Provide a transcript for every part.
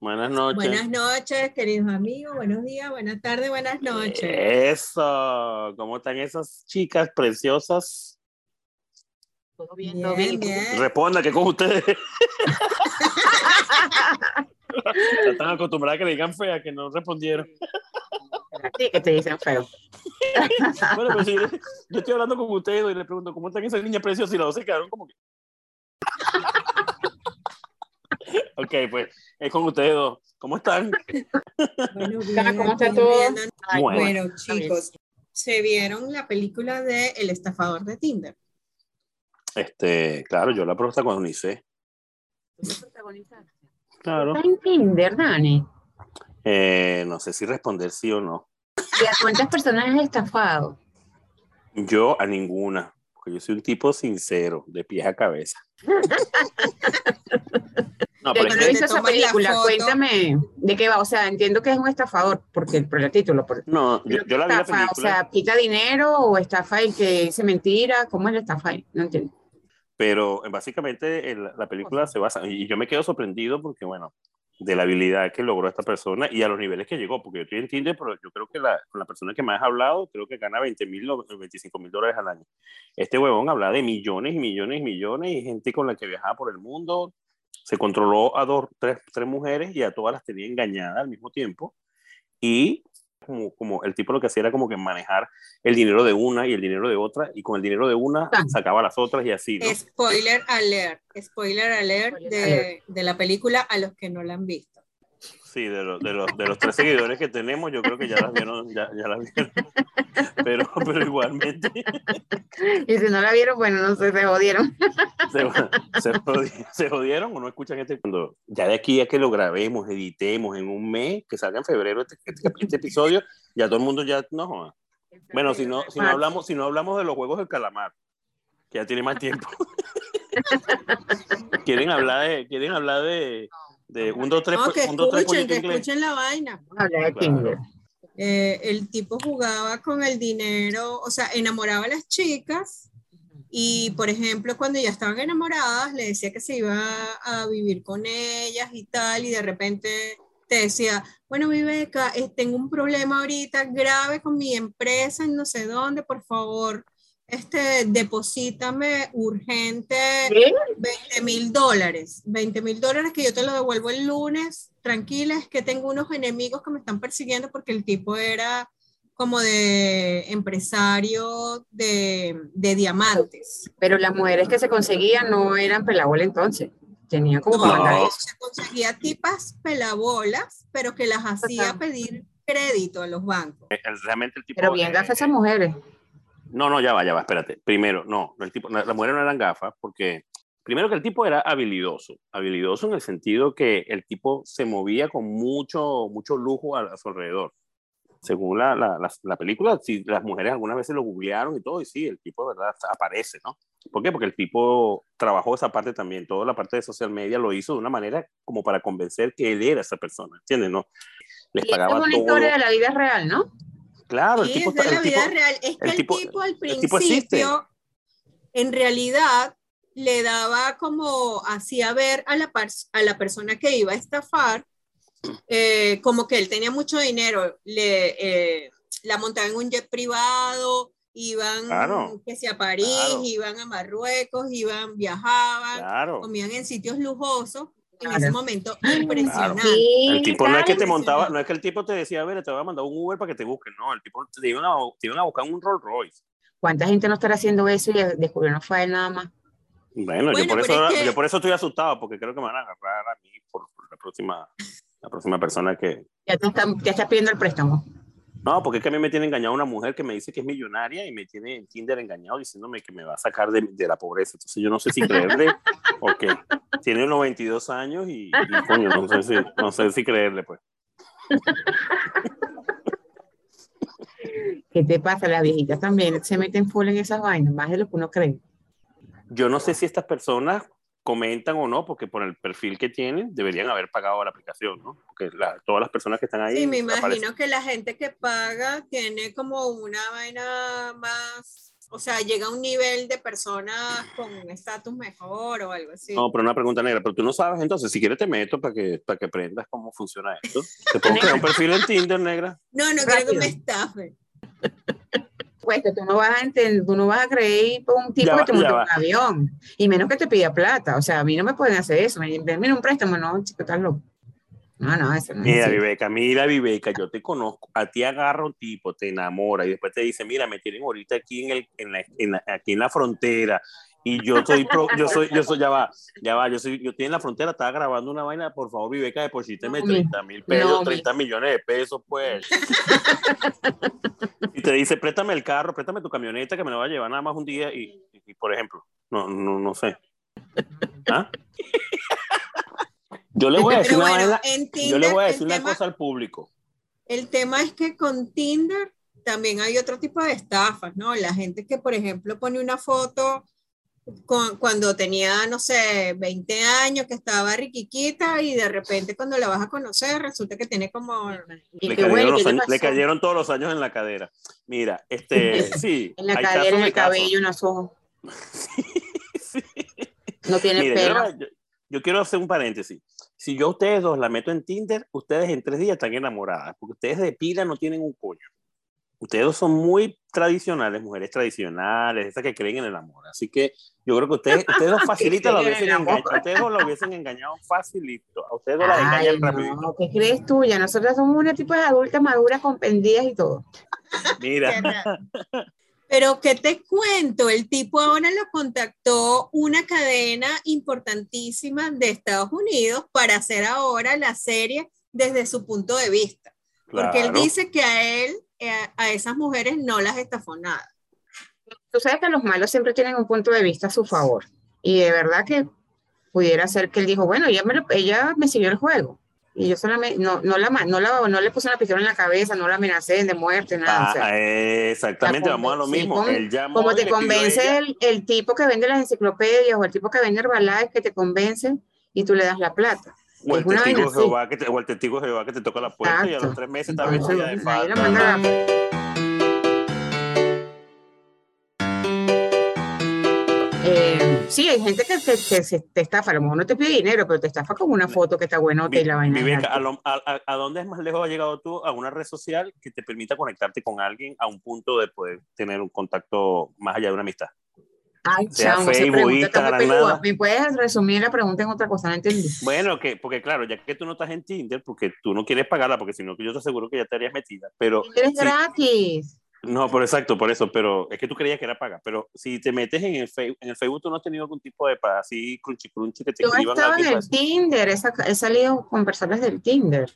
Buenas noches. Buenas noches, queridos amigos. Buenos días, buenas tardes, buenas noches. Eso. ¿Cómo están esas chicas preciosas? Todo bien, todo bien. Responda que con ustedes. Están acostumbradas a que le digan fea, que no respondieron. Sí, que te dicen feo. bueno, pues sí, yo estoy hablando con ustedes y le pregunto, ¿cómo están esas niñas preciosas? Y las dos se quedaron como que... ok, pues es con ustedes dos. ¿Cómo están? Bueno, ¿Cómo está todo? Bueno. Bueno, chicos, ¿se vieron la película de El estafador de Tinder? Este, claro, yo la protagonicé. Claro. Está en Tinder, Dani. Eh, no sé si responder sí o no. ¿Y a cuántas personas has estafado? Yo a ninguna, porque yo soy un tipo sincero, de pies a cabeza. No, pero he visto esa la película, cuéntame de qué va. O sea, entiendo que es un estafador, porque por el título. Por, no, yo, yo la vi la estafa, película, O sea, quita dinero o estafa el que dice mentira. ¿Cómo es la estafa? ahí? No entiendo. pero eh, básicamente el- la película se basa, y yo me quedo sorprendido porque, bueno, de la habilidad que logró esta persona y a los niveles que llegó, porque yo estoy en Tinder, pero yo creo que la, con la persona que más ha hablado, creo que gana 20 mil o 25 mil dólares al año. Este huevón habla de millones y millones y millones y gente con la que viajaba por el mundo, se controló a dos, tres, tres mujeres y a todas las tenía engañadas al mismo tiempo y como, como el tipo lo que hacía era como que manejar el dinero de una y el dinero de otra y con el dinero de una Ah. sacaba las otras y así, ¿no? Spoiler alert, spoiler alert Spoiler de, de la película a los que no la han visto. Sí, de, los de, los, de los tres seguidores que tenemos, yo creo que ya las vieron, ya, ya las vieron. Pero, pero igualmente Y si no la vieron, bueno, no sé, se jodieron. se, se, jodi- se jodieron o no escuchan este cuando ya de aquí a que lo grabemos, editemos en un mes, que salga en febrero este, este, este episodio, ya todo el mundo ya no joda. Bueno, si no, si no hablamos, si no hablamos de los juegos del calamar, que ya tiene más tiempo. quieren hablar de, quieren hablar de, de un, dos, tres, No, que un, dos, tres escuchen, pollito que inglés. escuchen la vaina. Vamos a hablar de Claro. Tinder. Eh, el tipo jugaba con el dinero, o sea, enamoraba a las chicas y, por ejemplo, cuando ya estaban enamoradas, le decía que se iba a vivir con ellas y tal, y de repente te decía, bueno, Viveca, eh, tengo un problema ahorita grave con mi empresa en no sé dónde, por favor, este, deposítame urgente ¿Qué? 20 mil dólares, 20 mil dólares que yo te lo devuelvo el lunes, tranquila, es que tengo unos enemigos que me están persiguiendo porque el tipo era como de empresario de, de diamantes. Pero las mujeres que se conseguían no eran pelabola entonces. Tenían como para No. mandar eso. Se conseguía tipas pelabolas, pero que las hacía pedir crédito a los bancos. El- realmente el tipo Pero bien eh, gafas esas mujeres. No, no, ya va, ya va, espérate. Primero, no, no, el tipo, la- las mujeres no eran gafas porque, primero que el tipo era habilidoso, habilidoso en el sentido que el tipo se movía con mucho, mucho lujo a, a su alrededor. Según la, la, la, la película, sí, las mujeres algunas veces lo googlearon y todo, y sí, el tipo de verdad aparece, ¿no? ¿Por qué? Porque el tipo trabajó esa parte también, toda la parte de social media lo hizo de una manera como para convencer que él era esa persona, ¿entiendes? No, les Y esto es pagaba una todo. historia de la vida real, ¿no? Claro, el tipo, es de la vida tipo- real. Es que el el tipo- tipo, al principio, en realidad, le daba como, hacía ver a la, par- a la persona que iba a estafar, eh, como que él tenía mucho dinero, le, eh, la montaba en un jet privado, iban Claro, que sea a París, claro. iban a Marruecos, iban, viajaban, Claro. comían en sitios lujosos. En Claro. ese momento, impresionante. El tipo no es que te montaba, no es que el tipo te decía, a ver, te voy a mandar un Uber para que te busquen, no, el tipo te iban a, te iban a buscar un Rolls Royce. ¿Cuánta gente no estará haciendo eso y descubrió no fue él nada más? Bueno, yo, Bueno, por pero eso, es que- yo por eso estoy asustado, porque creo que me van a agarrar a mí por, por la próxima la próxima persona que... Ya te están, ya estás pidiendo el préstamo. No, porque es que a mí me tiene engañado una mujer que me dice que es millonaria y me tiene en Tinder engañado diciéndome que me va a sacar de, de la pobreza. Entonces yo no sé si creerle o qué. Tiene unos 22 años y, y, coño, no sé, si, no sé si creerle, pues. ¿Qué te pasa? Las viejitas también se meten full en esas vainas, más de lo que uno cree. Yo no sé si estas personas comentan o no, porque por el perfil que tienen deberían haber pagado la aplicación, ¿no? Porque la- todas las personas que están ahí... Sí, me imagino aparecen. que la gente que paga tiene como una vaina más o sea, llega a un nivel de personas con un estatus mejor o algo así. No, pero una pregunta negra, pero tú no sabes entonces, si quieres te meto para que, para que aprendas cómo funciona esto. ¿Te puedo crear un perfil en Tinder, negra? No, no quiero que me estafen. Pues que tú no vas a entender, tú no vas a creer por un tipo Ya que va, te monte ya un avión, y menos que te pida plata. O sea, a mí no me pueden hacer eso. Me denme un préstamo, no, chico, estás loco. No, no, eso no es Mira, así. Viveca, mira, Viveca, yo te conozco. A ti agarra un tipo, te enamora y después te dice, mira, me tienen ahorita aquí en, el, en, la, en la- aquí en la frontera y yo soy, pro- yo soy, yo soy, ya va, ya va, yo soy, yo estoy en la frontera, estaba grabando una vaina, por favor, Viveca, deposíteme No, mi- 30 mil pesos, no, mi- 30 millones de pesos, pues. y te dice, préstame el carro, préstame tu camioneta que me la va a llevar nada más un día y, y, por ejemplo, no, no, no sé. ¿Ah? Yo le voy a decir Pero una bueno, vaina- Tinder, yo le voy a decir una tema- cosa al público. El tema es que con Tinder también hay otro tipo de estafas, ¿no? La gente que, por ejemplo, pone una foto con- cuando tenía, no sé, 20 años, que estaba riquiquita y de repente cuando la vas a conocer resulta que tiene como... Y Le cayeron, todos los años en la cadera. Mira, este, sí. En la hay cadera, en el cabello, en los ojos. Sí. No tiene Mire, yo, pelo. yo- yo quiero hacer un paréntesis. Si yo a ustedes dos la meto en Tinder, ustedes en tres días están enamoradas, porque ustedes de pila no tienen un coño. Ustedes dos son muy tradicionales, mujeres tradicionales, esas que creen en el amor. Así que yo creo que ustedes, ustedes dos facilitas lo hubiesen engañado. Ustedes dos lo hubiesen engañado facilito. A ustedes dos las engañan rapidito. no, ¿qué crees tú? Ya nosotras somos una tipo de adultas maduras con pendidas y todo. Mira, Pero ¿qué te cuento? El tipo ahora lo contactó una cadena importantísima de Estados Unidos para hacer ahora la serie desde su punto de vista. Porque él claro. dice que a él, a esas mujeres no las estafó nada. Tú sabes que los malos siempre tienen un punto de vista a su favor. Y de verdad que pudiera ser que él dijo, bueno, ella me, lo- ella me siguió el juego. Y yo solamente, no, no, la, no, la, no le puse una pistola en la cabeza, no la amenacé de muerte, nada. o sea, Ah, exactamente, la vamos a lo sí, mismo. como- Él llamó como y te convence el tipo que vende las enciclopedias o el tipo que vende Herbalife que te convence y tú le das la plata. O el, testigo. Jehová que te, o el testigo de Jehová que te toca la puerta y a los tres meses está Entonces, vestida de Eh, sí, hay gente que te, que se- te estafa, a lo mejor no te pide dinero, pero te estafa con una foto que está buenota y la vaina. Viveca, a, lo- a- dónde es más lejos has llegado tú? A una red social que te permita conectarte con alguien a un punto de poder tener un contacto más allá de una amistad. Ay, sea chamo, esa Facebook, Instagram, nada. ¿Me puedes resumir la pregunta en otra cosa? No entendí. Bueno, que, porque claro, ya que tú no estás en Tinder, porque tú no quieres pagarla, porque si no, yo te aseguro que ya te harías metida. Pero Eres sí, gratis. No, por exacto, por eso, pero es que tú creías que era paga. Pero si te metes en el Facebook, en el Facebook tú no has tenido algún tipo de pa- así crunchy crunchy que te Yo estaba en el Tinder, he, salido con personas del Tinder,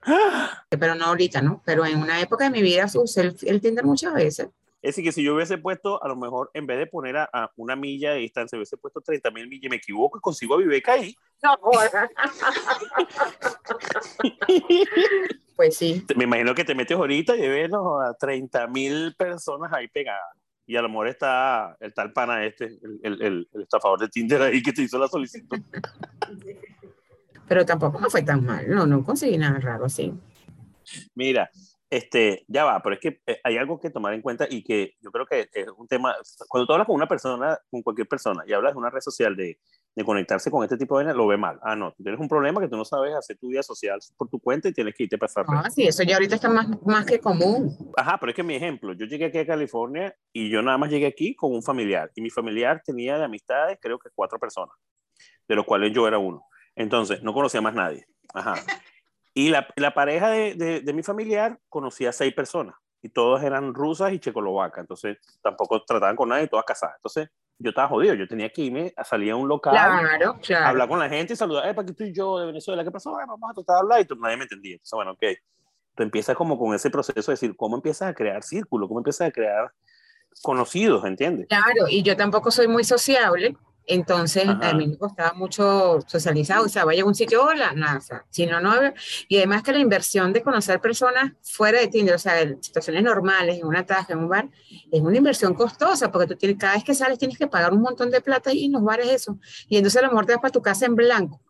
para- pero no ahorita, ¿no? Pero en una época de mi vida usé el, el Tinder muchas veces. Es decir, que si yo hubiese puesto, a lo mejor, en vez de poner a, a una milla de distancia, hubiese puesto 30 mil millas y me equivoco y consigo a Viveca ahí. No, pues sí. Me imagino que te metes ahorita y ves ¿no? a 30 mil personas ahí pegadas. Y a lo mejor está el tal pana este, el, el, el- el estafador de Tinder ahí que te hizo la solicitud. Pero tampoco me fue tan mal. No, no conseguí nada raro así. Mira, este, ya va, pero es que eh, hay algo que tomar en cuenta y que yo creo que es un tema, cuando tú hablas con una persona, con cualquier persona, y hablas de una red social de, de conectarse con este tipo de lo ve mal. Ah, no, tú tienes un problema que tú no sabes hacer tu vida social por tu cuenta y tienes que irte a pasar. Ah, sí, eso ya ahorita está más, más que común. Ajá, pero es que mi ejemplo, yo llegué aquí a California y yo nada más llegué aquí con un familiar y mi familiar tenía de amistades creo que cuatro personas, de los cuales yo era uno. Entonces, no conocía más nadie. Ajá. Y la, la pareja de, de, de mi familiar conocía seis personas y todas eran rusas y checoslovacas, entonces tampoco trataban con nadie, todas casadas. Entonces, yo estaba jodido, yo tenía que irme a salir a un local Claro, claro. hablar con la gente y saludar, eh, para aquí estoy yo de Venezuela, ¿qué pasó? Vamos a tratar de hablar y tú- nadie me entendía. Entonces, bueno, ok. Tú empiezas como con ese proceso de decir, ¿cómo empiezas a crear círculo? ¿Cómo empiezas a crear conocidos, entiendes? Claro, y yo tampoco soy muy sociable, entonces Ajá. a mí me costaba mucho socializar, o sea, vaya a un sitio, hola, nada, o sea, si no, no, y además que la inversión de conocer personas fuera de Tinder, o sea, en situaciones normales, en una taja, en un bar, es una inversión costosa, porque tú tienes, cada vez que sales tienes que pagar un montón de plata y en los bares eso, y entonces a lo mejor te vas para tu casa en blanco.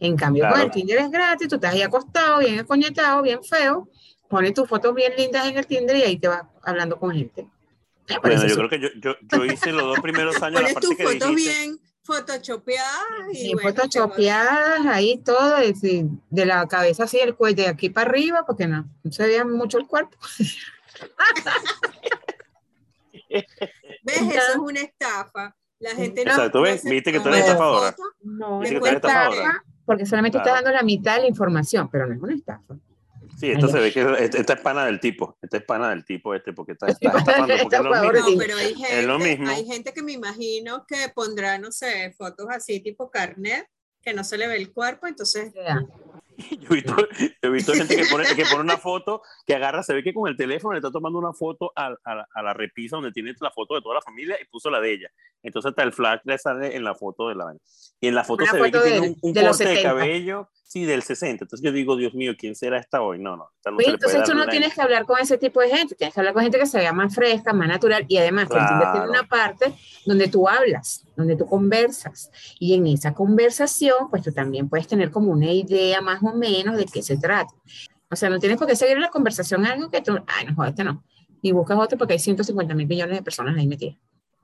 En cambio, con Claro. el Tinder es gratis, tú estás ahí acostado, bien acoñetado, bien feo, pones tus fotos bien lindas en el Tinder y ahí te vas hablando con gente. Bueno, yo creo que yo, yo, yo hice los dos primeros años la parte tus que fotos bien photoshopeadas y, y bueno, photoshopeadas ahí todo de, de la cabeza así el cuello de aquí para arriba porque no, no se veía mucho el cuerpo ¿Ves? Eso es una estafa. La gente no. Exacto, ¿ves? Viste que tú eres estafadora. No, no es estafa porque solamente claro. estás dando la mitad de la información, pero no es una estafa. Sí, esto se ve que esta es pana del tipo, esta es pana del tipo este, porque está, está porque es lo mismo. No, pero hay gente, es lo mismo. hay gente que me imagino que pondrá, no sé, fotos así tipo carnet, que no se le ve el cuerpo, entonces... Yeah. Yo he visto, he visto gente que pone, que pone una foto, que agarra, se ve que con el teléfono le está tomando una foto a, a, a, la repisa donde tiene la foto de toda la familia y puso la de ella. Entonces hasta el flash le sale en la foto de la Y en la foto una se foto ve que de, tiene un, un de corte de cabello, sí, del 60. Entonces yo digo, Dios mío, ¿quién será esta hoy? No, no. No Oye, entonces tú no tienes que hablar con ese tipo de gente, tienes que hablar con gente que se vea más fresca, más natural y además que Claro. tiene una parte donde tú hablas, donde tú conversas y en esa conversación pues tú también puedes tener como una idea más o menos de qué se trata. O sea, no tienes por qué seguir en la conversación algo que tú, ay, no, este no. Y buscas otro porque hay 150 mil millones de personas ahí metidas.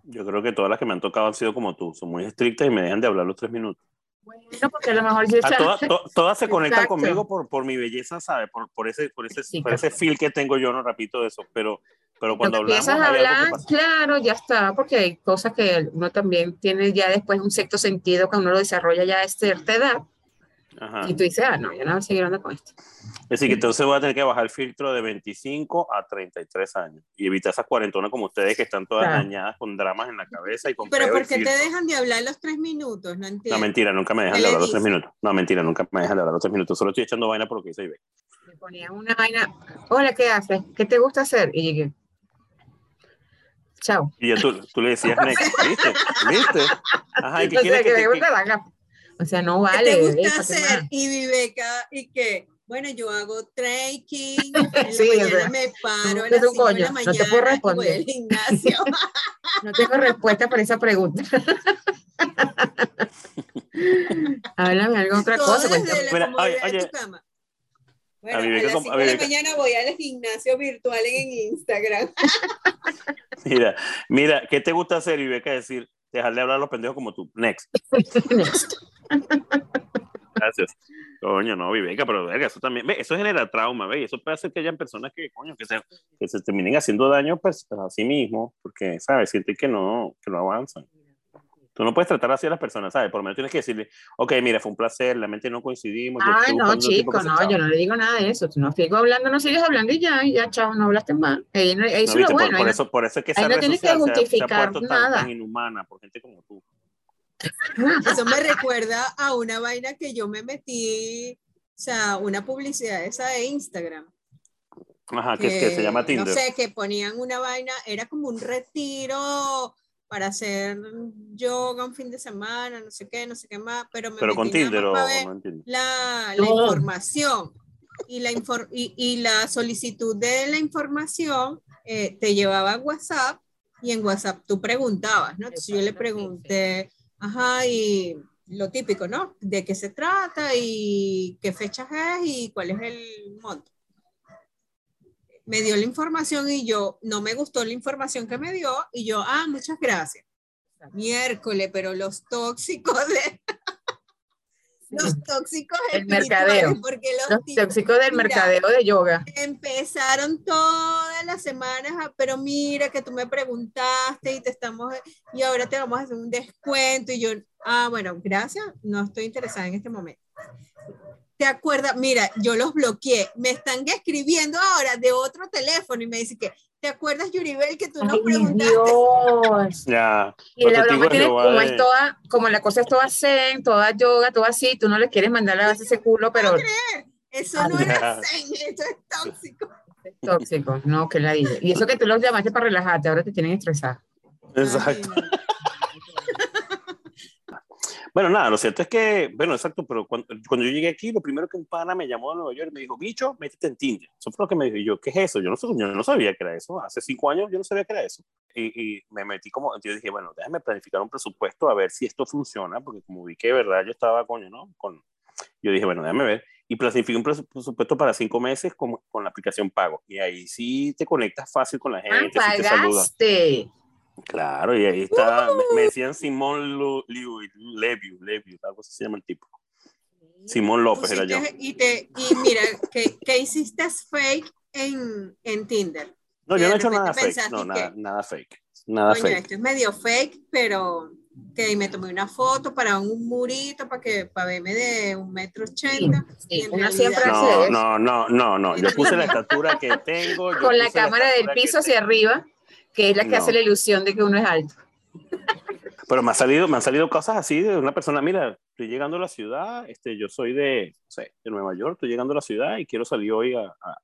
Yo creo que todas las que me han tocado han sido como tú, son muy estrictas y me dejan de hablar los tres minutos. Bueno, porque a lo mejor yo A todas, to- todas se conectan Exacto. conmigo por, por mi belleza, ¿sabes? Por, por, ese, por, ese, Sí, por ese feel que tengo yo, no repito eso, pero, pero cuando Cuando hablamos... empiezas a hablar, claro, ya está, porque hay cosas que uno también tiene ya después un sexto sentido que uno lo desarrolla ya a cierta edad Ajá. y tú dices, ah, no, yo no voy a seguir hablando con esto. Es decir, que entonces voy a tener que bajar el filtro de 25 a 33 años y evitar esas cuarentonas como ustedes que están todas Claro. dañadas con dramas en la cabeza y con Pero ¿por qué te dejan de hablar los tres minutos? No No, entiendo. mentira, nunca me dejan ¿Qué de hablar los tres minutos. No, mentira, nunca me dejan de hablar los tres minutos. Solo estoy echando vaina por lo que dice Ibe. Me ponían una vaina, hola, ¿qué haces? ¿Qué te gusta hacer? Y llegué, chao. Y ya tú, tú le decías next, ¿viste? ¿Viste? Ajá, ¿y qué Entonces, quieres que que te... me gusta la gafa. O sea, no ¿Qué vale. te bebé, gusta ¿para qué hacer? Y Viveca, ¿y qué? Bueno, yo hago trekking, en Sí, o mañana sea, me paro las 5 de la no te mañana puedo voy responder. al gimnasio. No tengo respuesta para esa pregunta. Háblame algo otra Todo cosa. desde cuéntame. la Mira, comodidad oye, de oye. tu cama. Bueno, A a, Viveca las como- 5 a de la Viveca. mañana voy al gimnasio virtual en Instagram. Mira, mira, ¿qué te gusta hacer, Ibeca? Decir, dejarle hablar a los pendejos como tú. Next. Next. Gracias. Coño, no, Viveca, pero verga, eso también, ve, eso genera trauma, ve, y eso puede hacer que hayan personas que, coño, que se, que se terminen haciendo daño pues, a sí mismos, porque, ¿sabes? Sienten que no, que no avanzan. Tú no puedes tratar así a las personas, ¿sabes? Por lo menos tienes que decirle, ok, mira, fue un placer, la mente no coincidimos. Ay, no, chico, no, chao". yo no le digo nada de eso. Tú no sigo hablando, no sigues hablando y ya, y ya, chao, no hablaste más. Ahí, no- ahí No, eso lo por, bueno. por no- eso, por eso es que esa no tienes que social se ha- se ha, justificar puesto tan, nada. tan inhumana por gente como tú. Eso me recuerda a una vaina que yo me metí, o sea, una publicidad esa de Instagram. Ajá, que, que se llama Tinder. No sé, que ponían una vaina, era como un retiro para hacer yoga un fin de semana, no sé qué, no sé qué más, pero me pero con metí nada Tinder o, ver no la, la No. información y la, infor- y, y la solicitud de la información eh, te llevaba a WhatsApp y en WhatsApp tú preguntabas, ¿no? Entonces yo le pregunté, ajá, y lo típico, ¿no? ¿De qué se trata y qué fechas es y cuál es el monto? Me dio la información y yo, no me gustó la información que me dio y yo, ah, muchas gracias. Miércoles, pero los tóxicos de... los tóxicos El mercadeo. porque los, Los tipos tóxicos del Mira. mercadeo de yoga. empezaron todas las semanas, a, pero mira que tú me preguntaste y te estamos, y ahora te vamos a hacer un descuento y yo, ah, bueno, gracias, no estoy interesada en este momento. ¿Te acuerdas? Mira, yo los bloqueé, me están escribiendo ahora de otro teléfono y me dice que, ¿te acuerdas, Yuribel, que tú nos Ay, preguntaste? Dios. Ya. Y la broma de como es toda, como la cosa es toda zen, toda yoga, todo así, tú no le quieres mandar a base ese culo, pero Eso no era zen, eso es tóxico. es tóxico, no, que la diga. Y eso que tú los llamaste para relajarte, ahora te tienen estresada. Exacto. Bueno, nada, lo cierto es que, bueno, exacto, pero cuando, cuando yo llegué aquí, lo primero que un pana me llamó de Nueva York y me dijo, bicho, métete en Tinder. Eso fue lo que me dijo. Y yo, ¿qué es eso? Yo no, yo no sabía que era eso. Hace cinco años yo no sabía que era eso. Y, y me metí como, yo dije, bueno, déjame planificar un presupuesto a ver si esto funciona, porque como vi que de verdad yo estaba, coño, ¿no? Con, yo dije, bueno, déjame ver. y planifica un presupuesto para cinco meses con, con la aplicación Pago. Y ahí sí te conectas fácil con la Ah, gente, sí te saluda. Claro, y ahí está, me, Uh. me decían Simón Liu- Leviu, Leviu, algo así se llama el tipo. Simón López era yo. Pusiste- Y, te, y mira, ¿qué, qué hiciste fake en, en Tinder? No, que yo no he hecho nada fake, no, nada, que- nada fake, nada Coño, fake. esto es medio fake, pero que me tomé una foto para un murito para que para verme de un metro ochenta. Sí, siempre hace No, no, no, no, no, yo puse la estatura que tengo. yo Con la cámara del estatura que piso hacia arriba, que es la que No. hace la ilusión de que uno es alto. Pero me, ha salido, me han salido cosas así de una persona, mira, estoy llegando a la ciudad, este, yo soy de, no sé, de Nueva York, estoy llegando a la ciudad y quiero salir hoy a, a,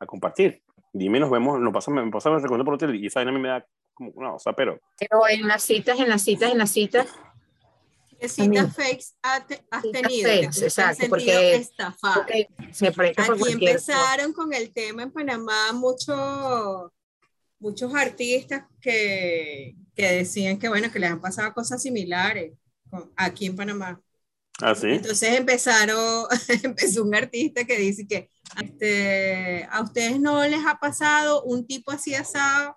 a compartir. Dime, nos vemos, nos pasa, me pasa, me recuerdo por hotel y esa vaina a mí me da como, no, o sea, pero Pero en las citas, en las citas, en las citas, ¿Qué citas fakes has tenido? fakes, exacto, porque- estafada? porque se Aquí empezaron con el tema en Panamá muchos muchos artistas que, que decían que bueno que les han pasado cosas similares con- aquí en Panamá. así. Entonces empezaron, empezó un artista que dice que este, a ustedes no les ha pasado un tipo así asado,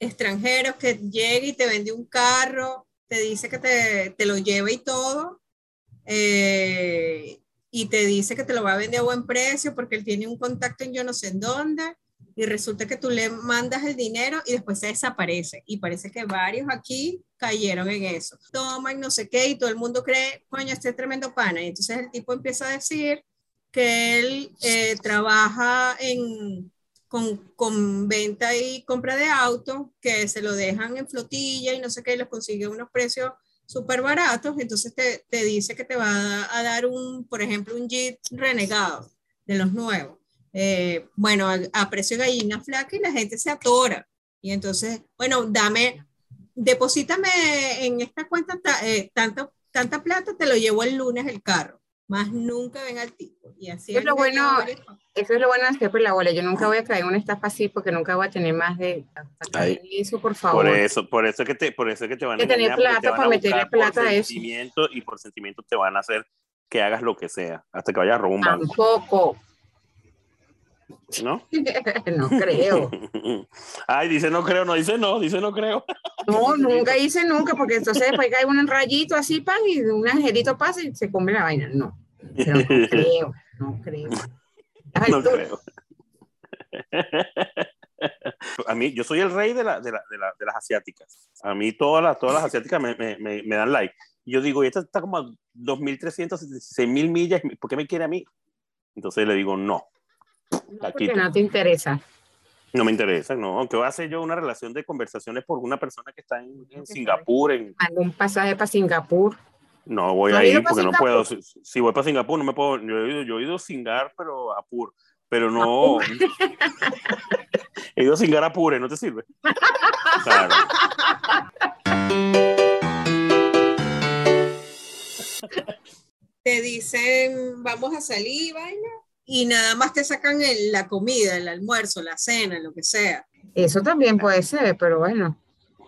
extranjero que llega y te vende un carro, te dice que te, te lo lleva y todo, eh, y te dice que te lo va a vender a buen precio porque él tiene un contacto en yo no sé en dónde, y resulta que tú le mandas el dinero y después se desaparece. Y parece que varios aquí cayeron en eso. Toman no sé qué y todo el mundo cree, coño, este es tremendo pana. Y entonces el tipo empieza a decir que él eh, trabaja en, con, con venta y compra de autos, que se lo dejan en flotilla y no sé qué, y los consigue unos precios súper baratos. Entonces te, te dice que te va a dar un, por ejemplo, un Jeep renegado de los nuevos eh, bueno, a, a, precio de gallina flaca y la gente se atora. Y entonces, bueno, dame, deposítame en esta cuenta ta, eh, tanto, tanta plata, te lo llevo el lunes el carro. Más nunca ven al tipo. Y así es lo bueno, eso es lo bueno de hacer por la bola. Yo nunca voy a caer en una estafa así porque nunca voy a tener más de eso, por favor. Por eso, por eso es que te, por eso es que te van a tener plata para meterle plata a eso. Sentimiento, y por sentimiento te van a hacer que hagas lo que sea, hasta que vayas a robar un banco. Tampoco. ¿No? no creo. Ay, dice no creo, no dice no, dice no creo. No, nunca hice nunca, porque entonces después cae un rayito así, pan, y un angelito pasa y se come la vaina. No, pero no creo, no creo. Ay, no tú. creo. A mí, yo soy el rey de, la, de, la, de, la, de las asiáticas. A mí todas las, todas las asiáticas me, me, me, me dan like. Yo digo, y esta está como a 2.376 mil millas, ¿por qué me quiere a mí? Entonces le digo, no. La porque no te interesa. No me interesa, no. ¿Qué voy a hacer yo una relación de conversaciones por una persona que está en, en Singapur? En... ¿Algún pasaje para Singapur? No voy a ir porque no puedo. Si, si, voy para Singapur, no me puedo. Yo he ido, yo he ido a Singar, pero a Pur. Pero no. he ido a Singar a Pure, ¿no te sirve? Claro. Te dicen, vamos a salir, vaina, y nada más te sacan el, la comida, el almuerzo, la cena, lo que sea. Eso también puede ser, pero bueno.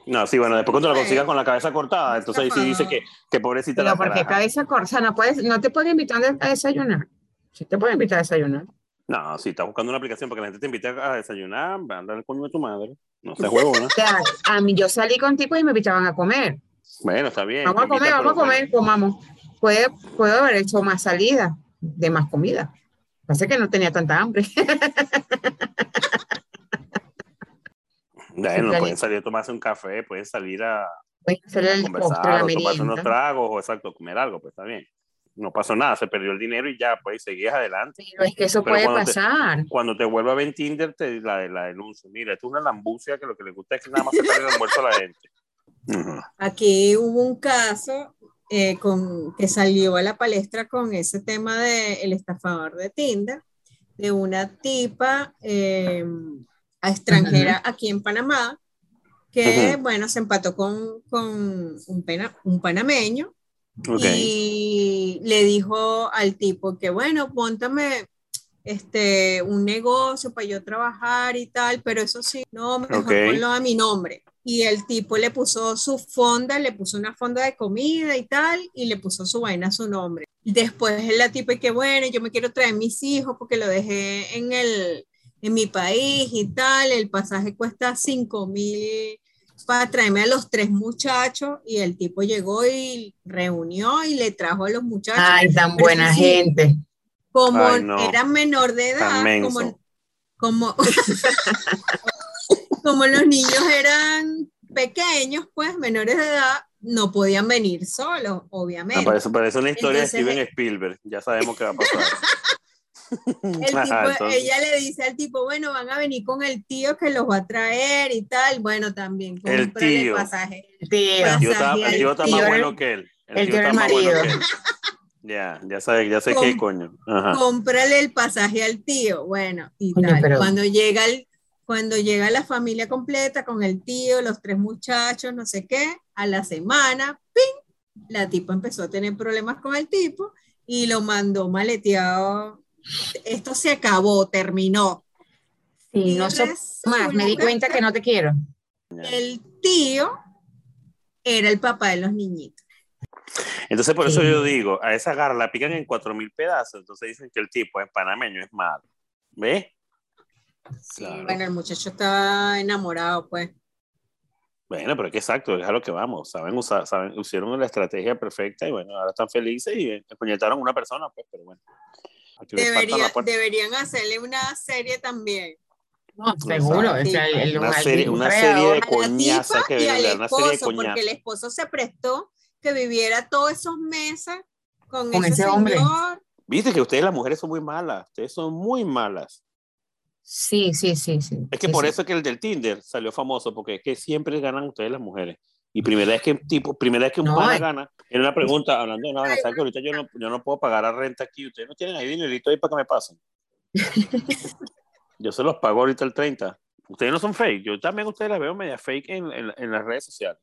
No, sí, bueno, después cuando la consigas con la cabeza cortada, entonces ahí sí dice que, que pobrecita no, la porque cabeza cortada, no, puedes, no te pueden invitar a desayunar. Sí te pueden invitar a desayunar. No, si estás buscando una aplicación para que la gente te invite a desayunar, anda al coño de tu madre. No se huevona. o sea, a mí yo salí con tipos y me invitaban a comer. Bueno, está bien. Vamos a comer, vamos a comer, comamos. Puede, puedo haber hecho más salidas de más comida. Pasa que no tenía tanta hambre. Bueno, pueden salir a tomarse un café, pueden salir a, hacer el conversar, postre, la o tomarse unos tragos, o exacto, comer algo, pues está bien. No pasó nada, se perdió el dinero y ya, pues seguías adelante. Pero es que eso Pero puede cuando pasar. Te, cuando te vuelva a ver en Tinder, te la, la denuncio. Mira, esto es una lambucia que lo que le gusta es que nada más se el almuerzo a la gente. Uh -huh. Aquí hubo un caso eh, con, que salió a la palestra con ese tema del el estafador de Tinder, de una tipa eh, extranjera uh -huh. aquí en Panamá, que, uh -huh. bueno, se empató con, con un, pena, un panameño okay. y le dijo al tipo que, bueno, póntame este, un negocio para yo trabajar y tal, pero eso sí, no, mejor okay. ponlo a mi nombre. Y el tipo le puso su fonda, le puso una fonda de comida y tal, y le puso su vaina a su nombre. Después la tipa y que bueno, yo me quiero traer mis hijos porque lo dejé en el en mi país y tal, el pasaje cuesta 5 mil para traerme a los tres muchachos y el tipo llegó y reunió y le trajo a los muchachos. Ay, tan buena gente. Como era menor de edad, como, como, como los niños eran pequeños, pues menores de edad, no podían venir solos, obviamente. parece, parece, una historia de Steven Spielberg, ya sabemos qué va a pasar. ella le dice al tipo, bueno, van a venir con el tío que los va a traer y tal. Bueno, también el tío. el pasaje. El tío. El tío está, el tío está más bueno que él. El, tío, está más bueno que él. Ya, ya sé, ya sé qué coño. Cómprale el pasaje al tío. Bueno, y tal. Cuando llega el, cuando llega la familia completa con el tío, los tres muchachos, no sé qué, a la semana, ¡ping! La tipa empezó a tener problemas con el tipo y lo mandó maleteado esto se acabó, terminó. Sí, no sé más, me di cuenta que no te quiero. El tío era el papá de los niñitos. Entonces, por eso yo digo, a esa garra la pican en cuatro mil pedazos, entonces dicen que el tipo es panameño, es malo. ¿Ves? Bueno, el muchacho estaba enamorado, pues. Bueno, pero es que exacto, es a lo que vamos. Saben usar, saben, usaron la estrategia perfecta y bueno, ahora están felices y puñetaron a una persona, pues, pero bueno deberían hacerle una serie también. No, seguro. una, serie, una serie de coñaza que una serie de Porque el esposo se prestó que viviera todos esos meses con, ese, hombre. Viste que ustedes las mujeres son muy malas, ustedes son muy malas. Sí, sí, sí, sí. Es que por eso es que el del Tinder salió famoso, porque es que siempre ganan ustedes las mujeres. Y primera vez que tipo, primera vez que un no, pana gana, en una pregunta, hablando de nada, ¿sabes que ahorita yo no, yo no puedo pagar la renta aquí? Ustedes no tienen ahí dinerito ahí para que me pasen. yo se los pago ahorita el 30. Ustedes no son fake. Yo también ustedes las veo media fake en, en, en las redes sociales.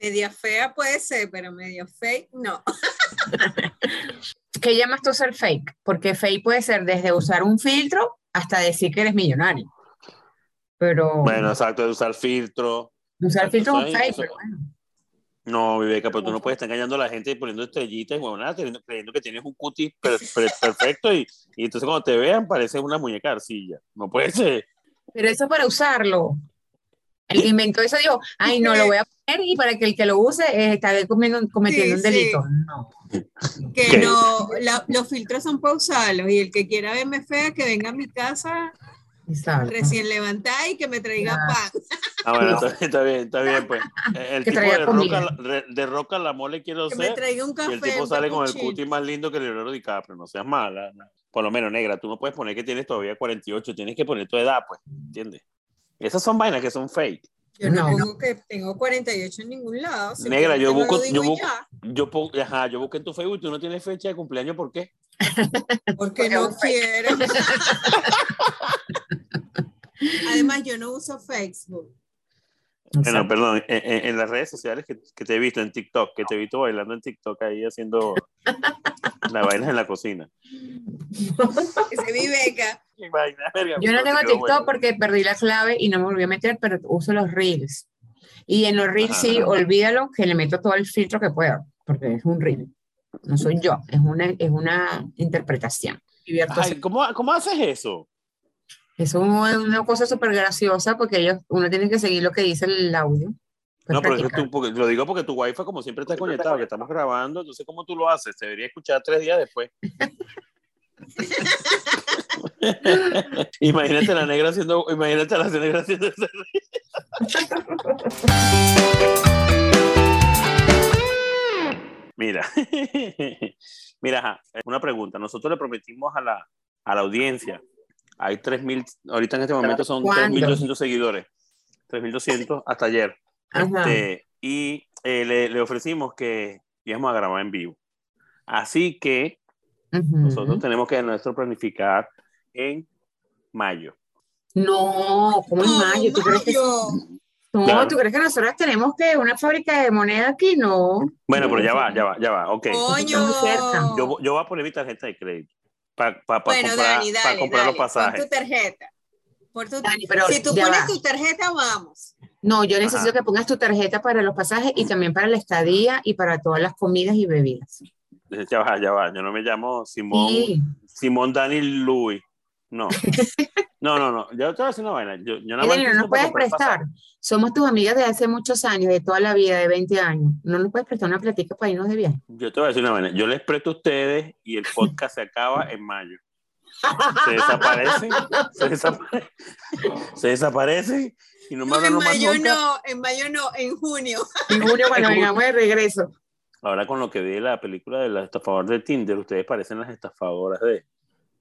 Media fea puede ser, pero medio fake no. ¿Qué llamas tú ser fake? Porque fake puede ser desde usar un filtro hasta decir que eres millonario. Pero... Bueno, exacto, de usar filtro, Usar filtros fake, pero bueno. No, Viveca, pero tú no puedes estar engañando a la gente poniendo estrellitas y creyendo que tienes un cutis perfecto y, y, entonces cuando te vean pareces una muñeca arcilla. No puede ser. Pero eso para usarlo. El que inventó eso dijo, ay, no lo voy a poner y para que el que lo use eh, está cometiendo, cometiendo un delito. No. Que no, los filtros son para usarlos y el que quiera verme fea, que venga a mi casa Recién levantada y que me traiga pan. Ah, bueno, está, bien, está bien, pues. El tipo de roca, de roca, la mole quiero que ser. Me traiga un café. Y el tipo sale con el cuti más lindo que el Leonardo DiCaprio, no seas mala. Por lo menos, negra, tú no puedes poner que tienes todavía 48, tienes que poner tu edad, pues, ¿entiendes? Esas son vainas que son fake. Yo no, pongo que tengo 48 en ningún lado. Negra, yo busco, yo busco, yo, pongo, ajá, yo busco en tu Facebook, tú no tienes fecha de cumpleaños, ¿por qué? Porque no quiero. Además, yo no uso Facebook. Bueno, perdón, en, las redes sociales que, que, te he visto en TikTok, que te he visto bailando en TikTok ahí haciendo la vaina en la cocina. Ese Yo no tengo TikTok porque perdí la clave y no me volví a meter, pero uso los Reels. Y en los Reels sí, olvídalo que le meto todo el filtro que puedo, porque es un Reel. No soy yo, es una, es una interpretación. ¿cómo, ¿Cómo haces eso? Es una cosa súper graciosa porque ellos, uno tiene que seguir lo que dice el audio. No, pero tú, porque, lo digo porque tu wifi como siempre está conectado, que estamos grabando, entonces ¿cómo tú lo haces? Se debería escuchar tres días después. imagínate la negra haciendo, imagínate a la negra haciendo Mira, mira, una pregunta. Nosotros le prometimos a la, a la audiencia hay 3.000, ahorita en este momento son 3.200 seguidores. 3.200 hasta ayer. Este, y eh, le, le, ofrecimos que íbamos a grabar en vivo. Así que nosotros tenemos que nuestro planificar en mayo. No, ¿cómo en mayo? ¿Tú crees que no, ¿tú crees que nosotros tenemos que una fábrica de moneda aquí? No. Bueno, pero ya va, ya va, ya va. Ok. Coño. Yo, yo voy a poner mi tarjeta de crédito para pa, bueno, comprar, comprar los pasajes. Pon tu tarjeta. Por tu, si tú pones tu tarjeta, vamos. No, yo necesito que pongas tu tarjeta para los pasajes y también para la estadía y para todas las comidas y bebidas. Ya va, ya va. Yo no me llamo Simón, Simón Daniel Louis. No. No, no, no. Yo te voy a decir una vaina. Yo, yo no nos puedes prestar. Somos tus amigas de hace muchos años, de toda la vida, de 20 años. No nos puedes prestar una platica para irnos de viaje. Yo te voy a decir una vaina. Yo les presto a ustedes y el podcast se acaba en mayo. Se desaparecen, se desaparecen, se desaparecen y no, no en mayo no, en mayo no, en junio. En junio cuando vengamos de regreso. Ahora con lo que vi de la película de la estafadora de Tinder, ustedes parecen las estafadoras de,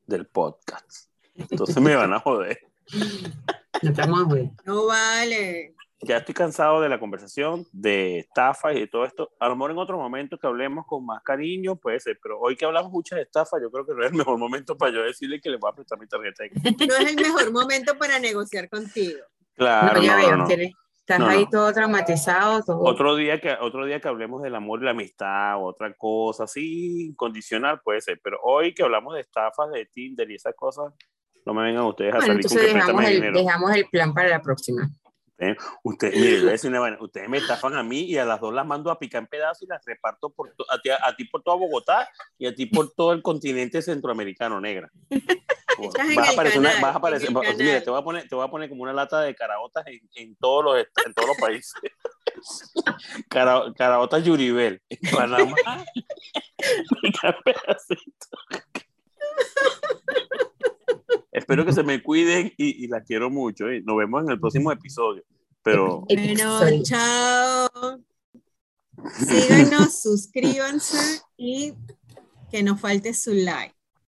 del podcast. Entonces me van a joder. No estamos No vale. Ya estoy cansado de la conversación, de estafas y de todo esto. A lo mejor en otro momento que hablemos con más cariño, puede ser, pero hoy que hablamos mucho de estafas, yo creo que no es el mejor momento para yo decirle que le voy a prestar mi tarjeta. No es el mejor momento para negociar contigo. Claro. ya veo, Estás ahí todo traumatizado. Otro, día que, otro día que hablemos del amor y la amistad, otra cosa así, condicional puede ser, pero hoy que hablamos de estafas, de Tinder y esas cosas, no me vengan ustedes a salir con que dejamos el, dinero. dejamos el plan para la próxima. Usted, mire, ustedes me estafan a mí y a las dos las mando a picar en pedazos y las reparto por a, ti, a, ti, por toda Bogotá y a ti por todo el continente centroamericano negra. vas, a aparecer vas a aparecer, mire, te voy a poner, te voy a poner como una lata de caraotas en, en todos los en todos los países. Cara, caraotas Yuribel en Panamá. Espero que se me cuiden y, y la quiero mucho. ¿eh? Nos vemos en el próximo episodio. Pero... Bueno, chao. Síganos, suscríbanse y que nos falte su like.